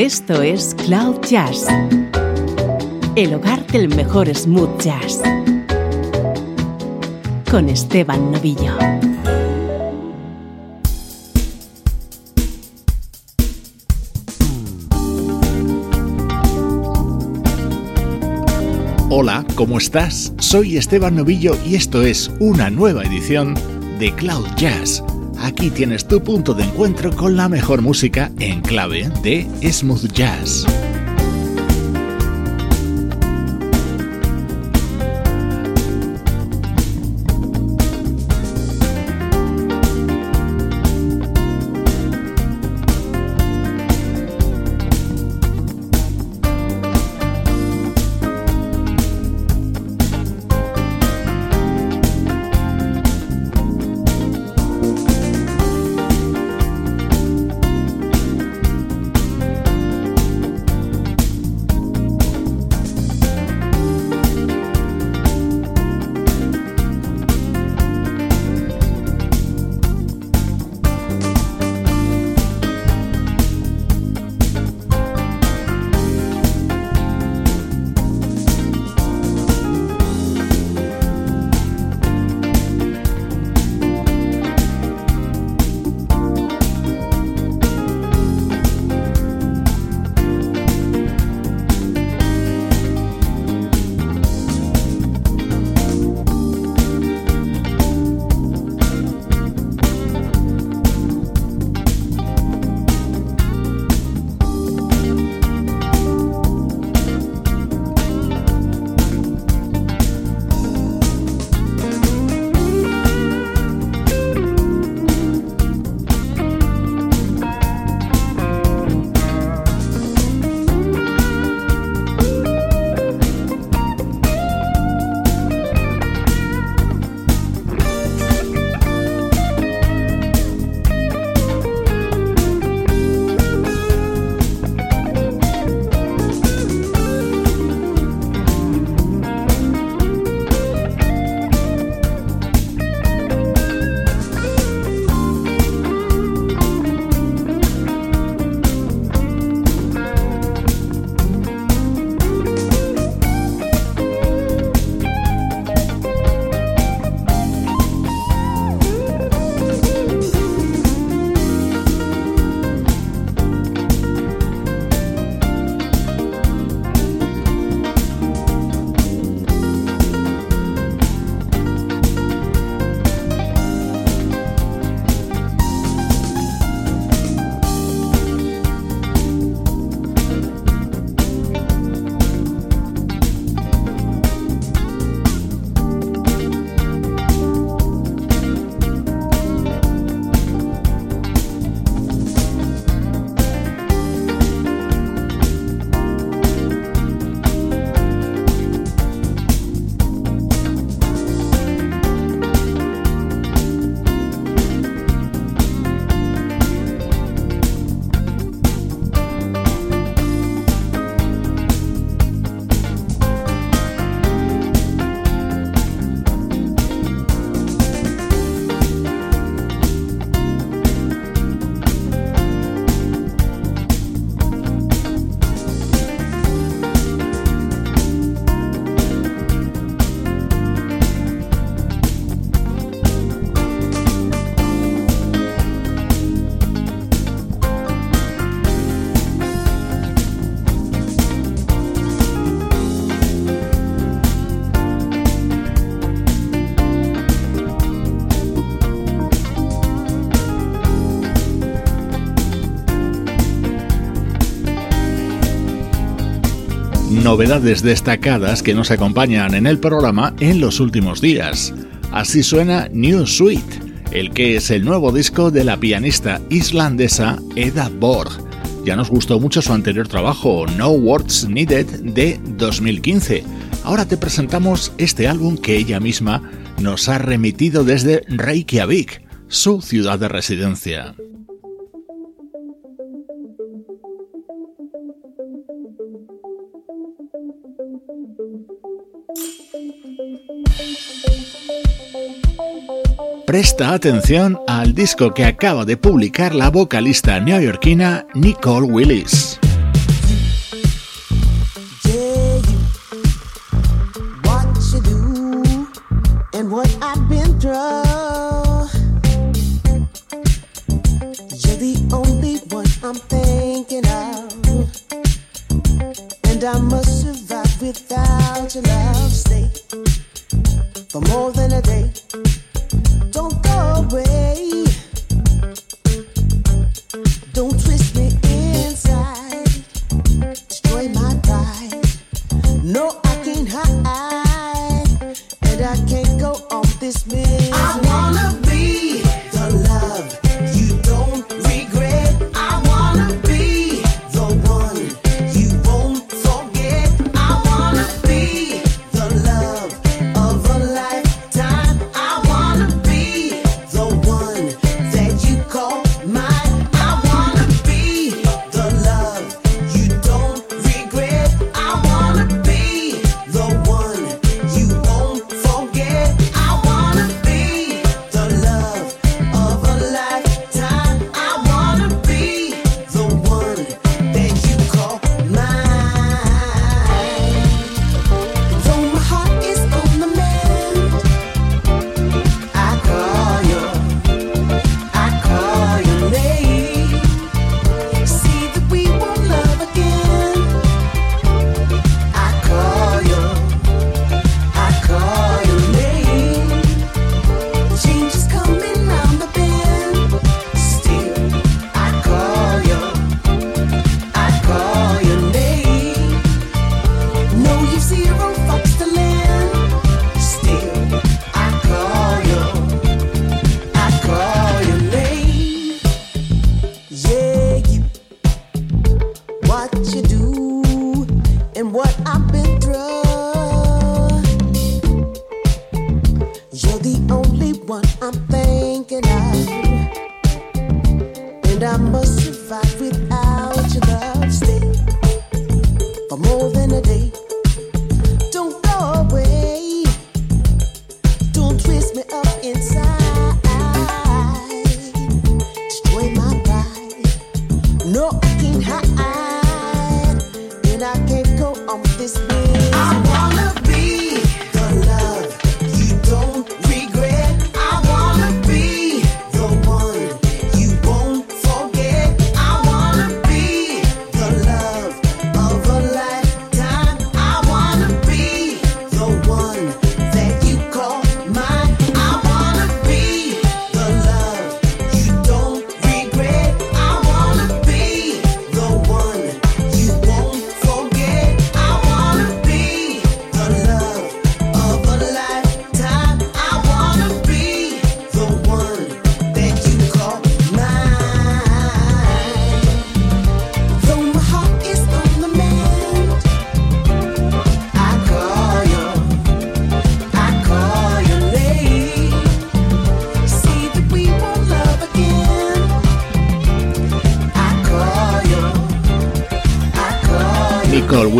Esto es Cloud Jazz, el hogar del mejor smooth jazz, con Esteban Novillo. Hola, ¿cómo estás? Soy Esteban Novillo y esto es una nueva edición de Cloud Jazz. Aquí tienes tu punto de encuentro con la mejor música en clave de smooth jazz. Novedades destacadas que nos acompañan en el programa en los últimos días. Así suena New Suite, el que es el nuevo disco de la pianista islandesa Eda Borg. Ya nos gustó mucho su anterior trabajo, No Words Needed, de 2015. Ahora te presentamos este álbum que ella misma nos ha remitido desde Reykjavik, su ciudad de residencia. Presta atención al disco que acaba de publicar la vocalista neoyorquina Nicole Willis. Without your love. Stay for more than a day. numbers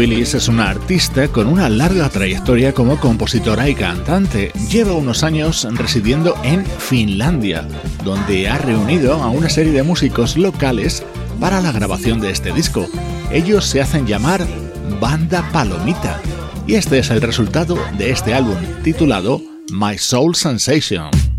Willis es una artista con una larga trayectoria como compositora y cantante. Lleva unos años residiendo en Finlandia, donde ha reunido a una serie de músicos locales para la grabación de este disco. Ellos se hacen llamar Banda Palomita, y este es el resultado de este álbum titulado My Soul Sensation.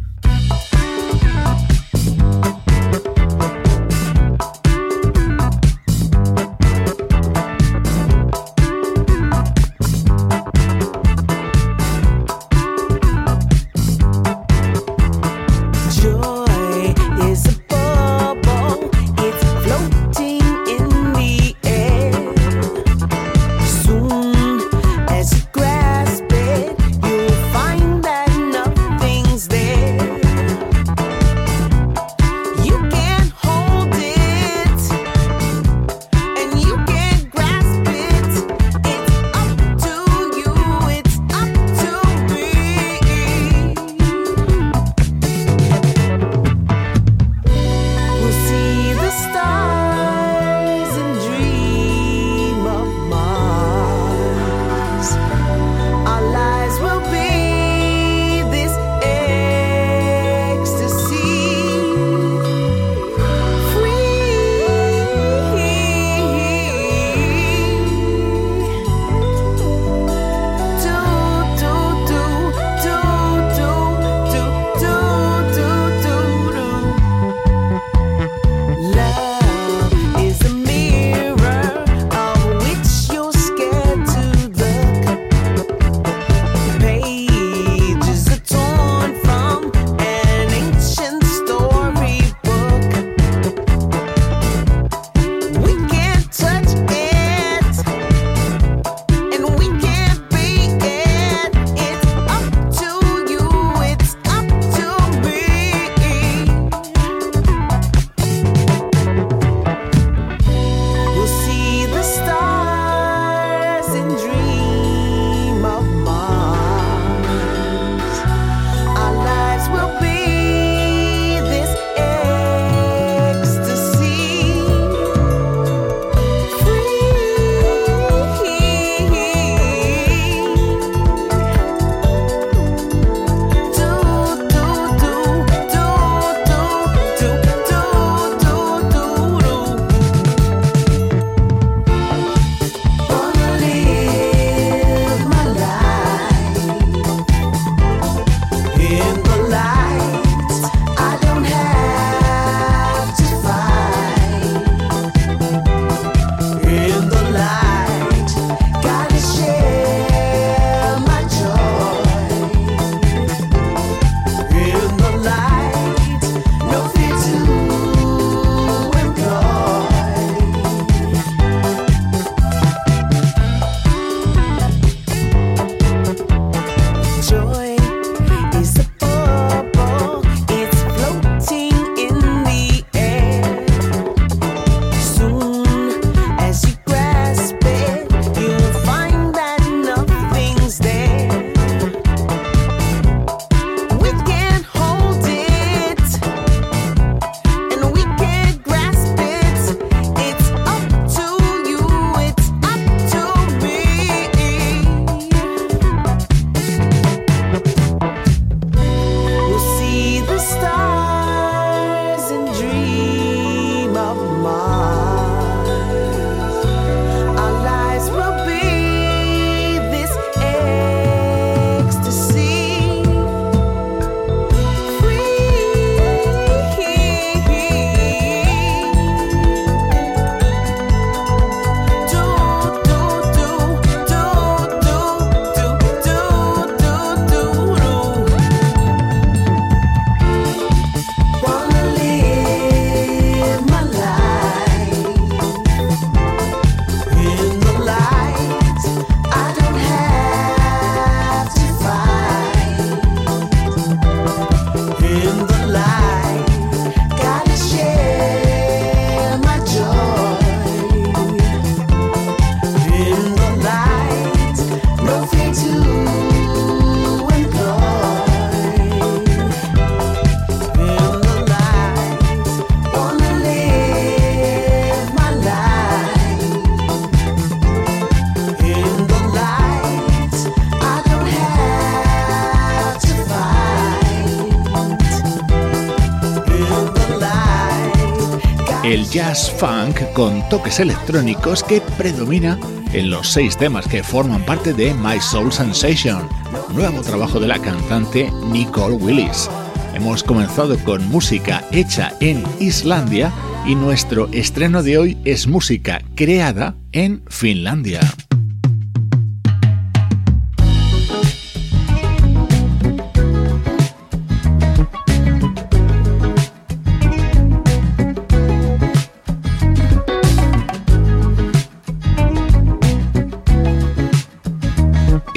Jazz funk con toques electrónicos que predomina en los seis temas que forman parte de My Soul Sensation, nuevo trabajo de la cantante Nicole Willis. Hemos comenzado con música hecha en Islandia y nuestro estreno de hoy es música creada en Finlandia.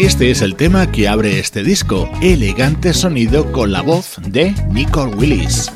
Este es el tema que abre este disco, elegante sonido con la voz de Nicole Willis.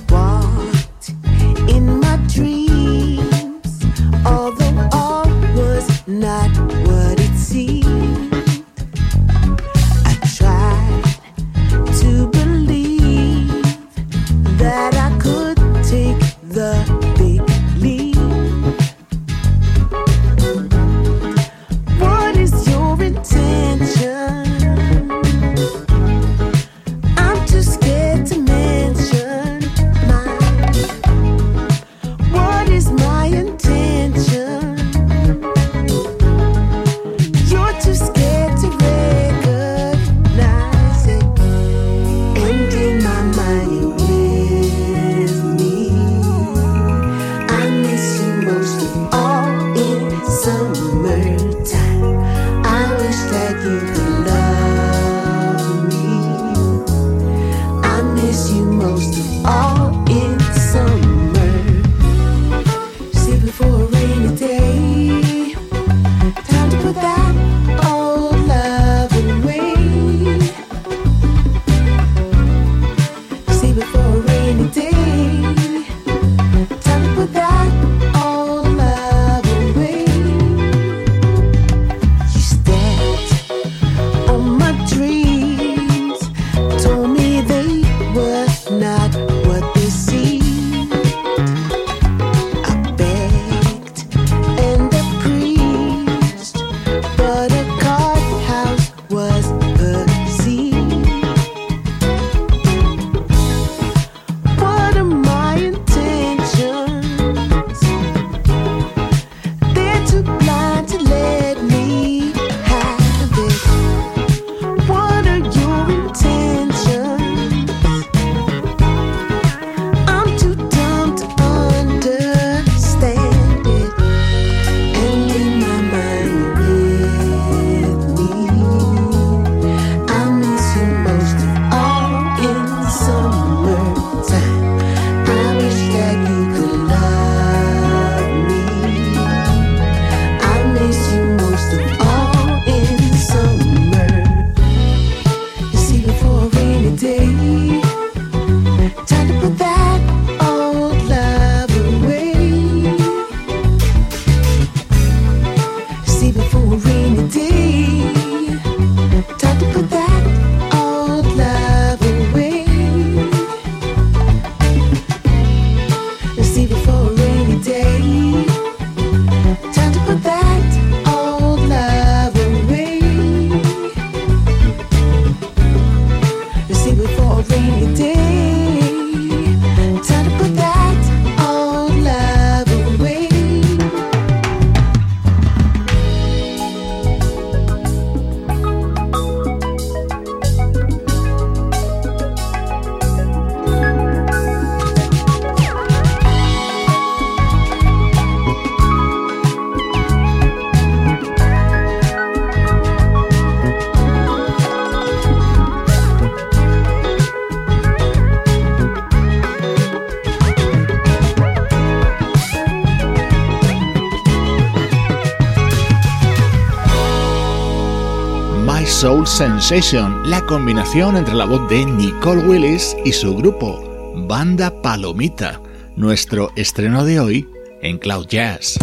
Sensation, la combinación entre la voz de Nicole Willis y su grupo, Banda Palomita, nuestro estreno de hoy en Cloud Jazz.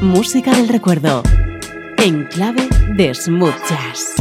Música del recuerdo, en clave de smooth jazz.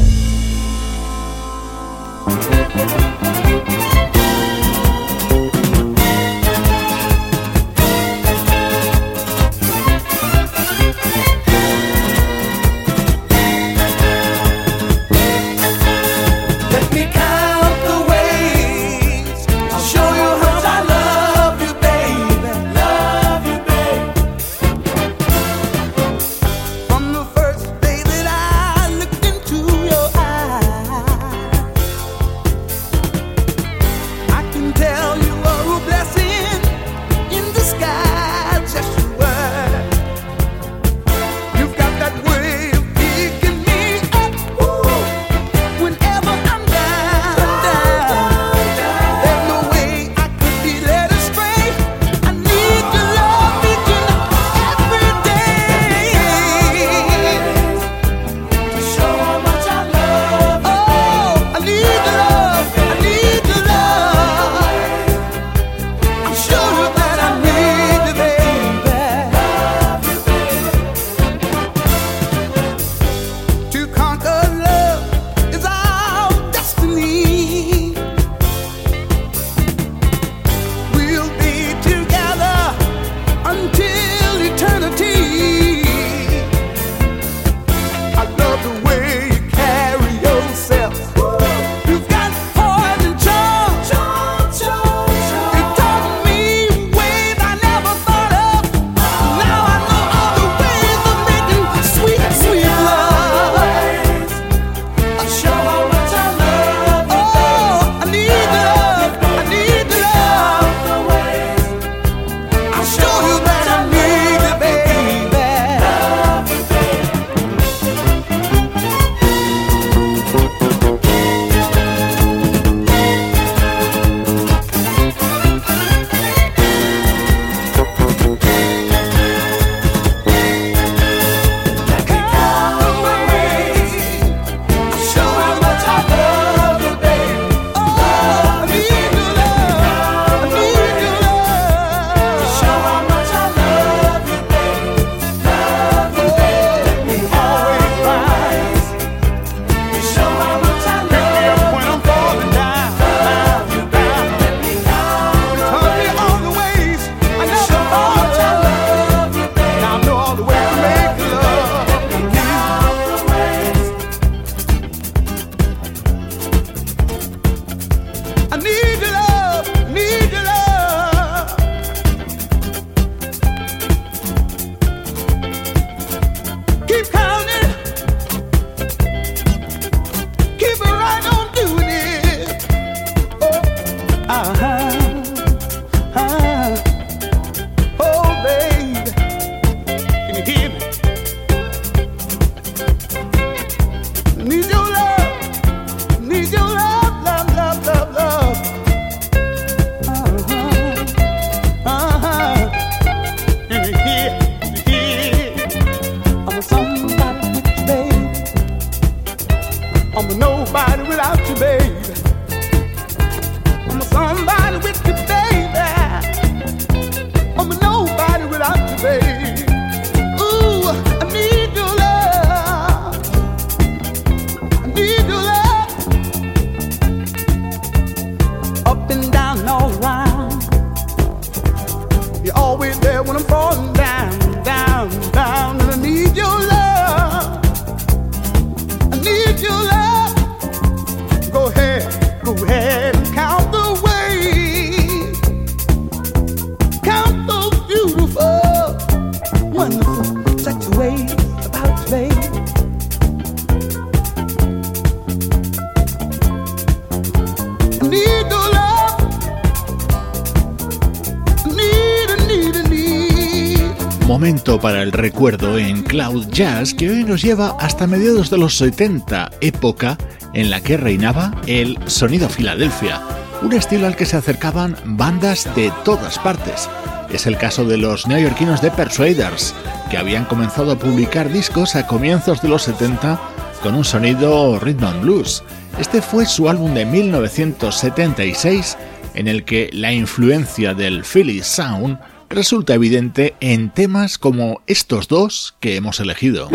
Recuerdo en Cloud Jazz que hoy nos lleva hasta mediados de los 70, época en la que reinaba el sonido Filadelfia, un estilo al que se acercaban bandas de todas partes. Es el caso de los neoyorquinos de Persuaders, que habían comenzado a publicar discos a comienzos de los 70 con un sonido rhythm and blues. Este fue su álbum de 1976 en el que la influencia del Philly Sound resulta evidente en temas como estos dos que hemos elegido.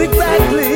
exactly.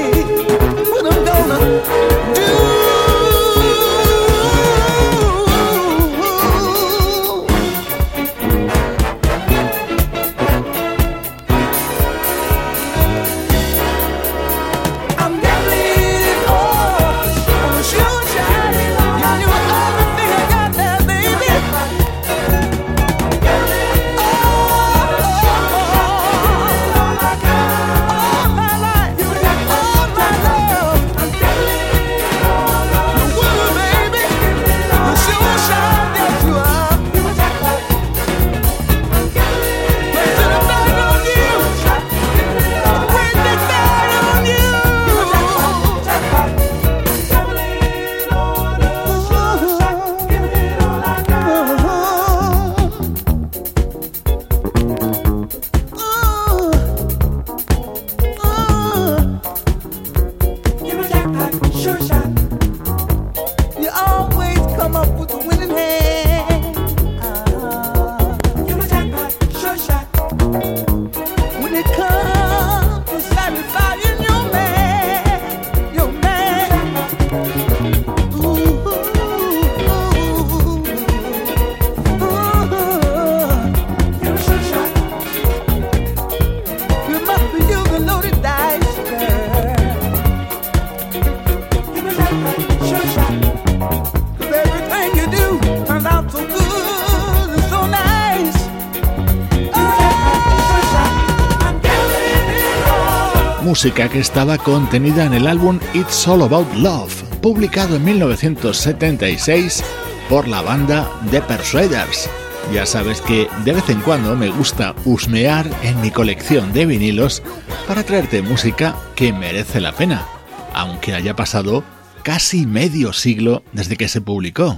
Música que estaba contenida en el álbum It's All About Love, publicado en 1976 por la banda The Persuaders. Ya sabes que de vez en cuando me gusta husmear en mi colección de vinilos para traerte música que merece la pena, aunque haya pasado casi medio siglo desde que se publicó.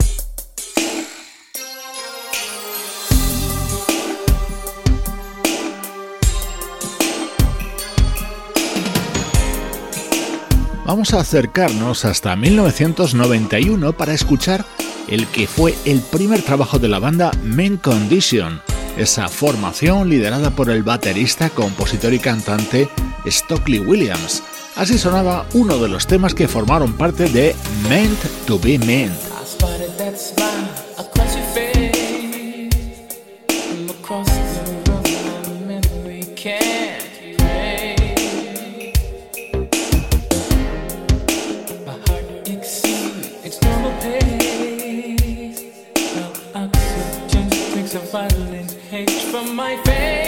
Vamos a acercarnos hasta 1991 para escuchar el que fue el primer trabajo de la banda Main Condition, esa formación liderada por el baterista, compositor y cantante Stockley Williams. Así sonaba uno de los temas que formaron parte de Meant to Be Meant. violent hate from my face.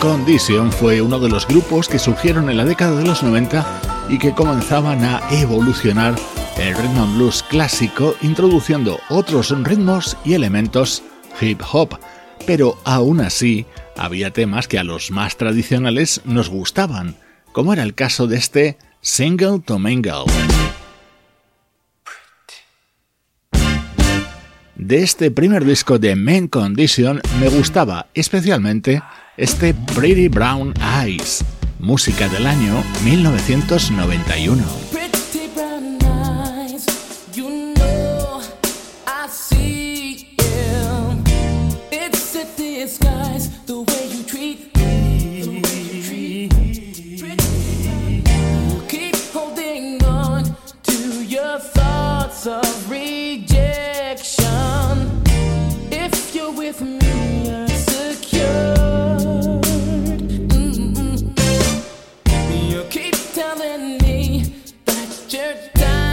Condition fue uno de los grupos que surgieron en la década de los 90 y que comenzaban a evolucionar el rhythm and blues clásico introduciendo otros ritmos y elementos hip hop, pero aún así había temas que a los más tradicionales nos gustaban, como era el caso de este Single to Mingle. De este primer disco de Main Condition me gustaba especialmente este Pretty Brown Eyes, música del año 1991.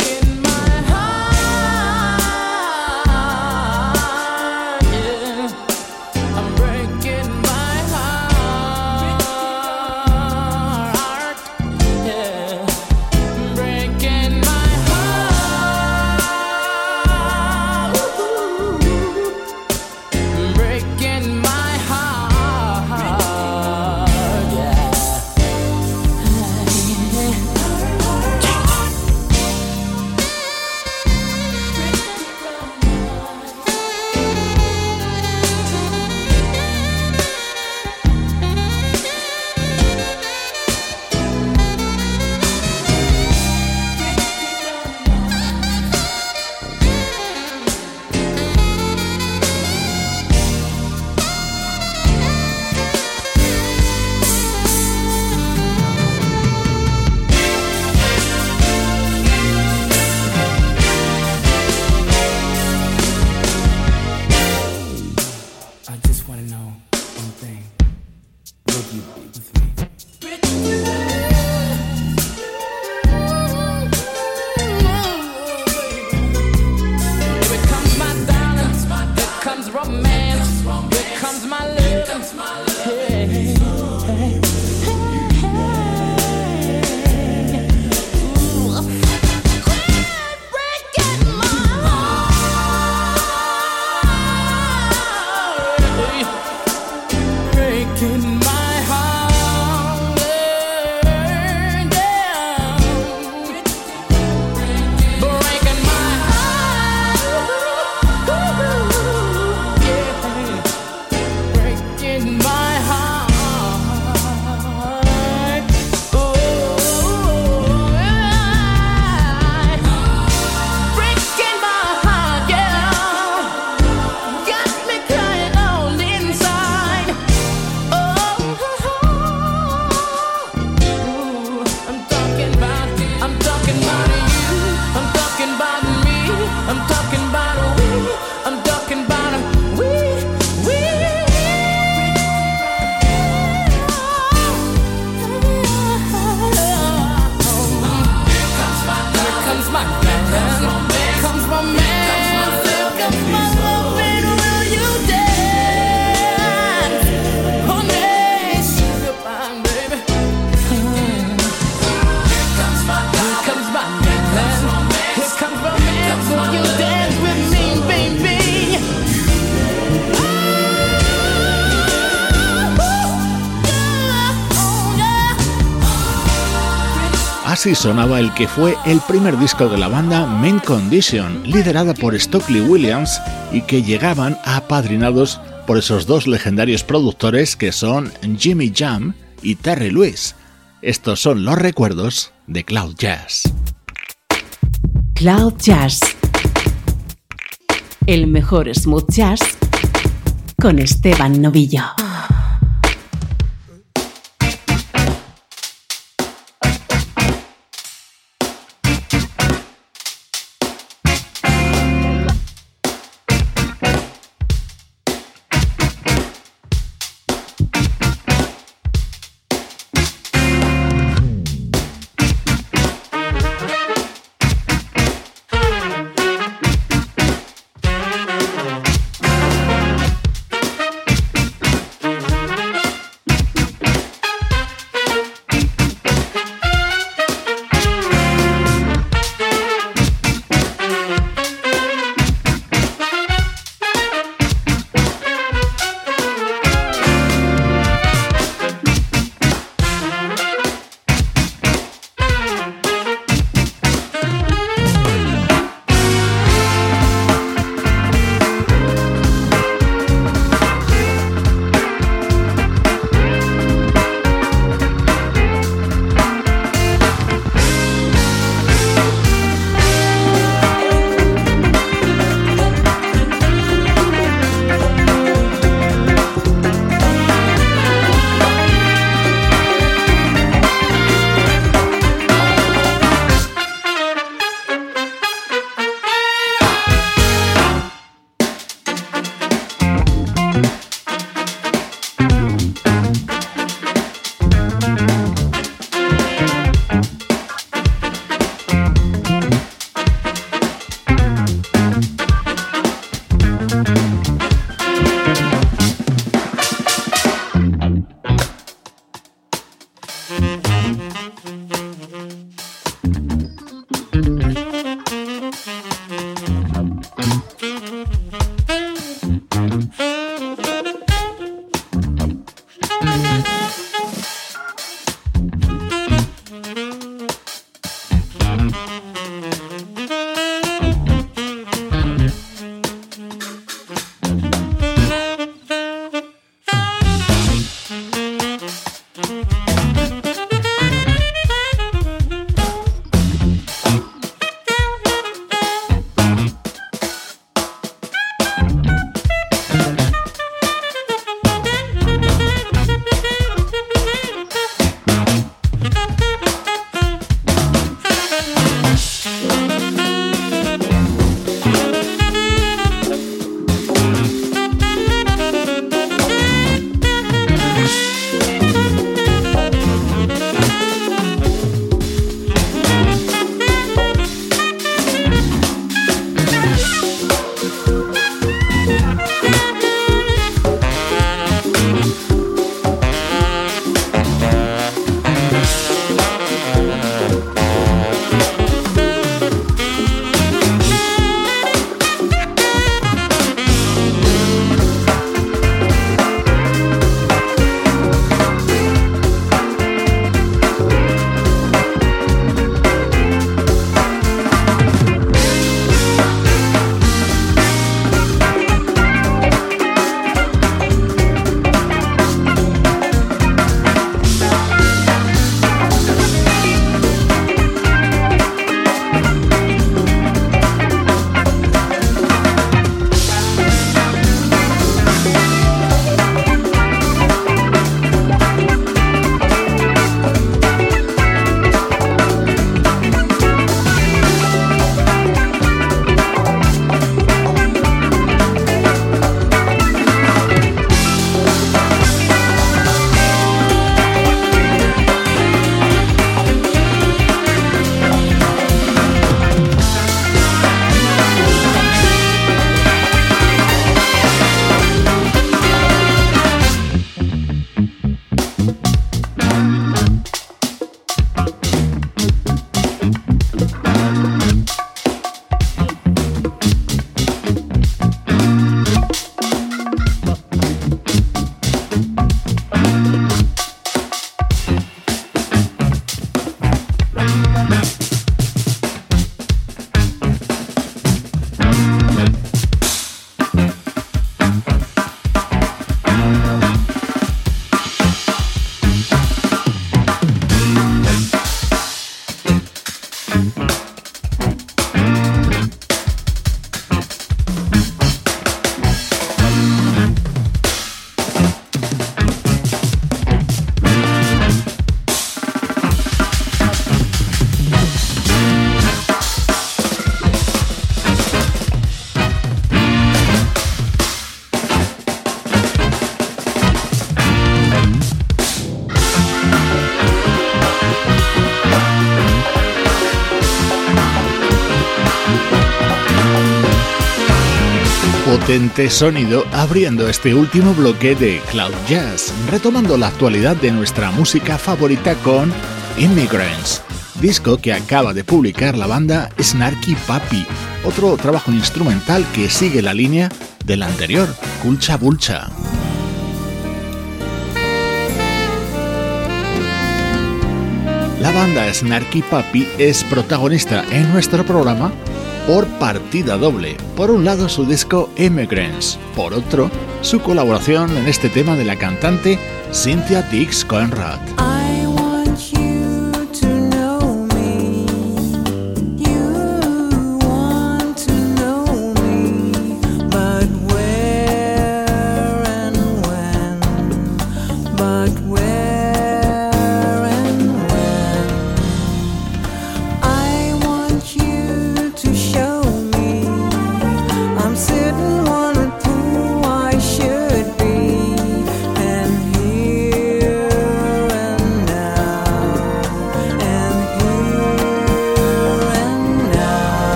in Sonaba el que fue el primer disco de la banda Main Condition, liderada por Stockley Williams y que llegaban apadrinados por esos dos legendarios productores que son Jimmy Jam y Terry Lewis. Estos son los recuerdos de Cloud Jazz. Cloud Jazz. El mejor smooth jazz con Esteban Novillo. Potente sonido abriendo este último bloque de Cloud Jazz, retomando la actualidad de nuestra música favorita con Immigrants, disco que acaba de publicar la banda Snarky Papi, otro trabajo instrumental que sigue la línea del anterior, Culcha Bulcha. La banda Snarky Papi es protagonista en nuestro programa por partida doble. Por un lado su disco Immigrants, por otro su colaboración en este tema de la cantante Cynthia Dix Conrad.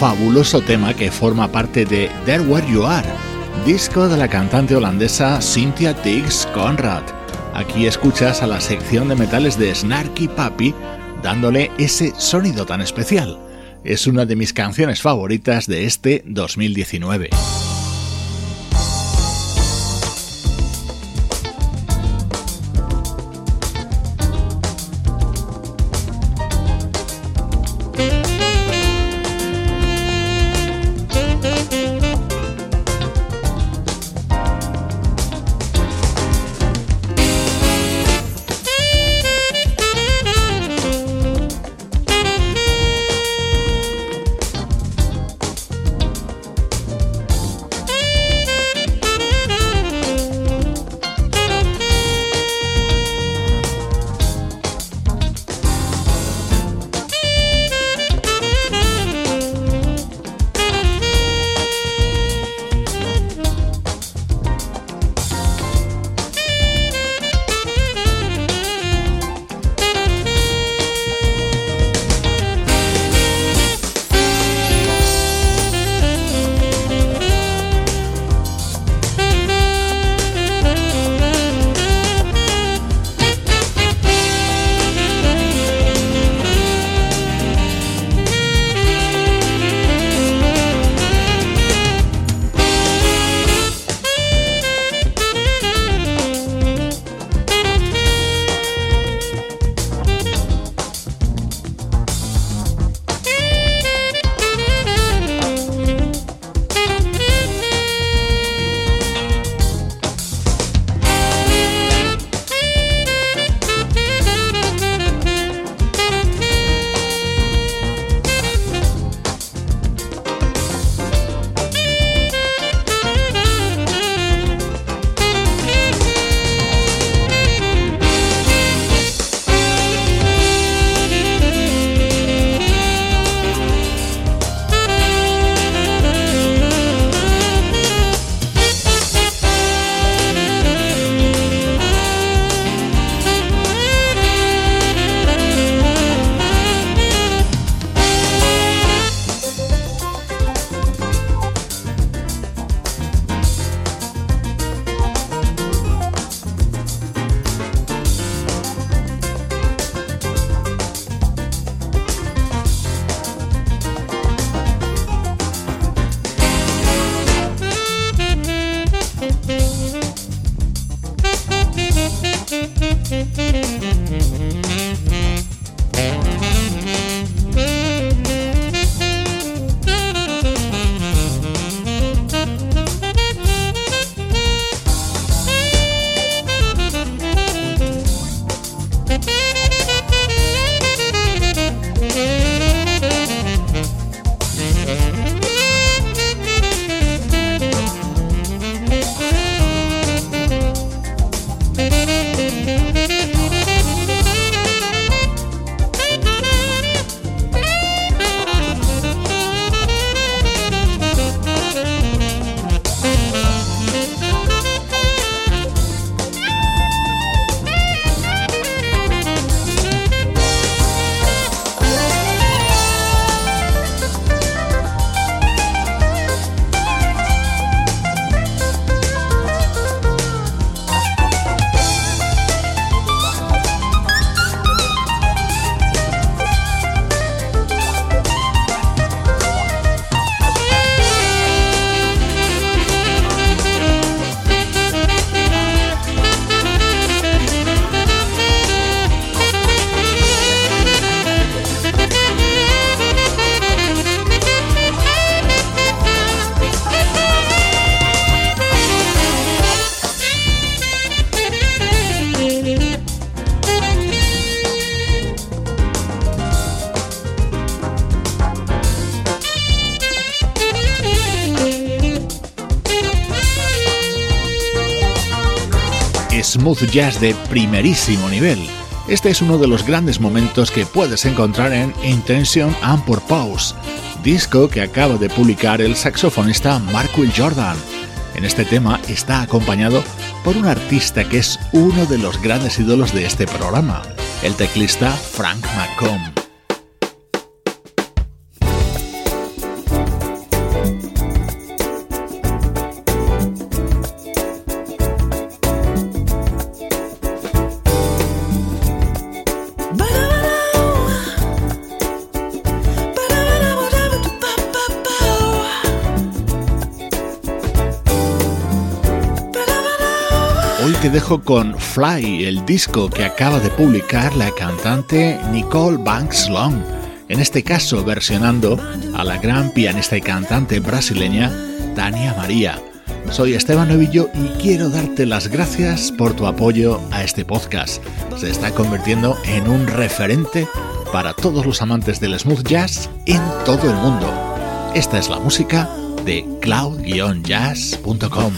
Fabuloso tema que forma parte de There Where You Are, disco de la cantante holandesa Cynthia Tiggs Conrad. Aquí escuchas a la sección de metales de Snarky Papi dándole ese sonido tan especial. Es una de mis canciones favoritas de este 2019. Smooth jazz de primerísimo nivel. Este es uno de los grandes momentos que puedes encontrar en Intention and Purpose, disco que acaba de publicar el saxofonista Mark Will Jordan. En este tema está acompañado por un artista que es uno de los grandes ídolos de este programa, el teclista Frank McComb. Con Fly, el disco que acaba de publicar la cantante Nicole Banks Long, en este caso versionando a la gran pianista y cantante brasileña Tania María. Soy Esteban Novillo y quiero darte las gracias por tu apoyo a este podcast. Se está convirtiendo en un referente para todos los amantes del smooth jazz en todo el mundo. Esta es la música de cloud-jazz.com.